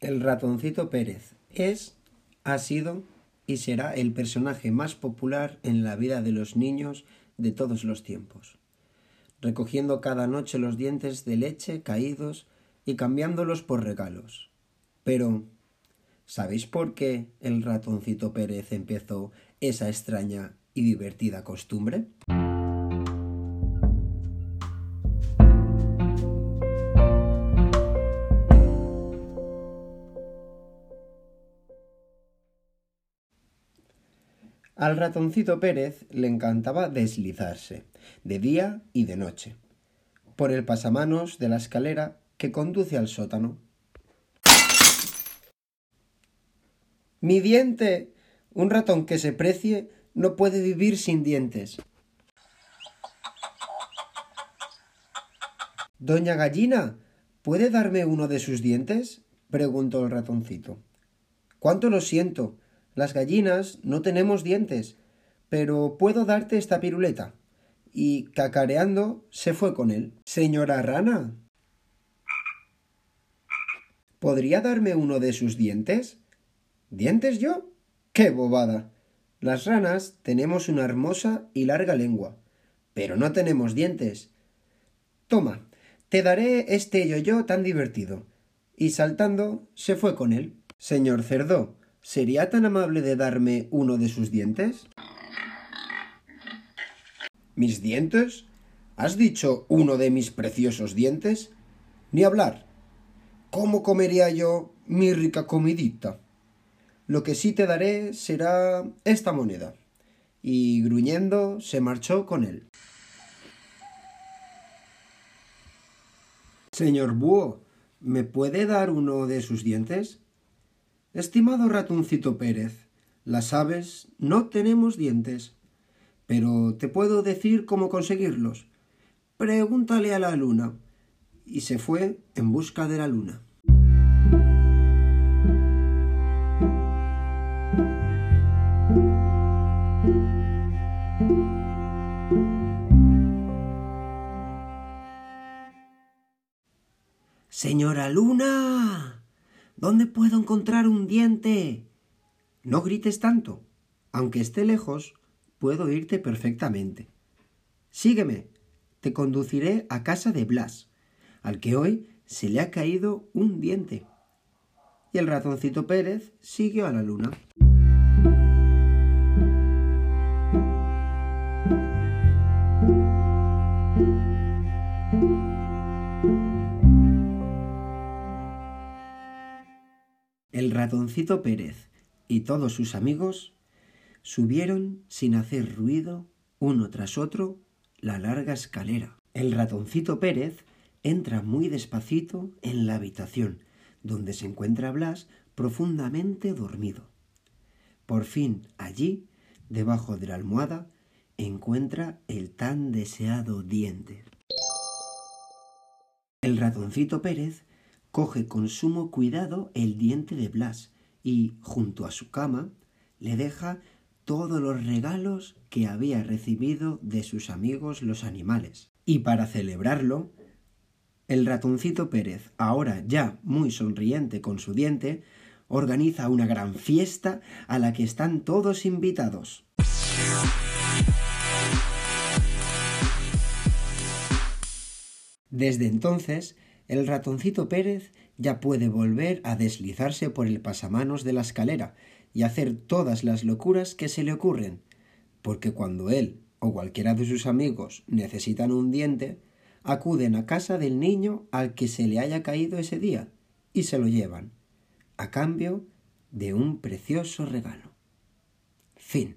El ratoncito Pérez es, ha sido y será el personaje más popular en la vida de los niños de todos los tiempos, recogiendo cada noche los dientes de leche caídos y cambiándolos por regalos. Pero, ¿sabéis por qué el ratoncito Pérez empezó esa extraña y divertida costumbre? Al ratoncito Pérez le encantaba deslizarse, de día y de noche, por el pasamanos de la escalera que conduce al sótano. Mi diente. Un ratón que se precie no puede vivir sin dientes. Doña Gallina, ¿puede darme uno de sus dientes? preguntó el ratoncito. Cuánto lo siento, las gallinas no tenemos dientes, pero puedo darte esta piruleta. Y cacareando se fue con él. Señora rana. ¿Podría darme uno de sus dientes? ¿Dientes yo? ¡Qué bobada! Las ranas tenemos una hermosa y larga lengua, pero no tenemos dientes. Toma, te daré este yo-yo tan divertido. Y saltando se fue con él. Señor cerdo, ¿Sería tan amable de darme uno de sus dientes? ¿Mis dientes? ¿Has dicho uno de mis preciosos dientes? Ni hablar. ¿Cómo comería yo mi rica comidita? Lo que sí te daré será esta moneda. Y gruñendo se marchó con él. Señor Búho, ¿me puede dar uno de sus dientes? Estimado ratoncito Pérez, las aves no tenemos dientes, pero te puedo decir cómo conseguirlos. Pregúntale a la luna. Y se fue en busca de la luna. Señora Luna. ¿Dónde puedo encontrar un diente? No grites tanto. Aunque esté lejos, puedo oírte perfectamente. Sígueme. Te conduciré a casa de Blas, al que hoy se le ha caído un diente. Y el ratoncito Pérez siguió a la luna. El ratoncito Pérez y todos sus amigos subieron sin hacer ruido, uno tras otro, la larga escalera. El ratoncito Pérez entra muy despacito en la habitación, donde se encuentra Blas profundamente dormido. Por fin allí, debajo de la almohada, encuentra el tan deseado diente. El ratoncito Pérez coge con sumo cuidado el diente de Blas y, junto a su cama, le deja todos los regalos que había recibido de sus amigos los animales. Y para celebrarlo, el ratoncito Pérez, ahora ya muy sonriente con su diente, organiza una gran fiesta a la que están todos invitados. Desde entonces, el ratoncito Pérez ya puede volver a deslizarse por el pasamanos de la escalera y hacer todas las locuras que se le ocurren, porque cuando él o cualquiera de sus amigos necesitan un diente, acuden a casa del niño al que se le haya caído ese día y se lo llevan, a cambio de un precioso regalo. Fin.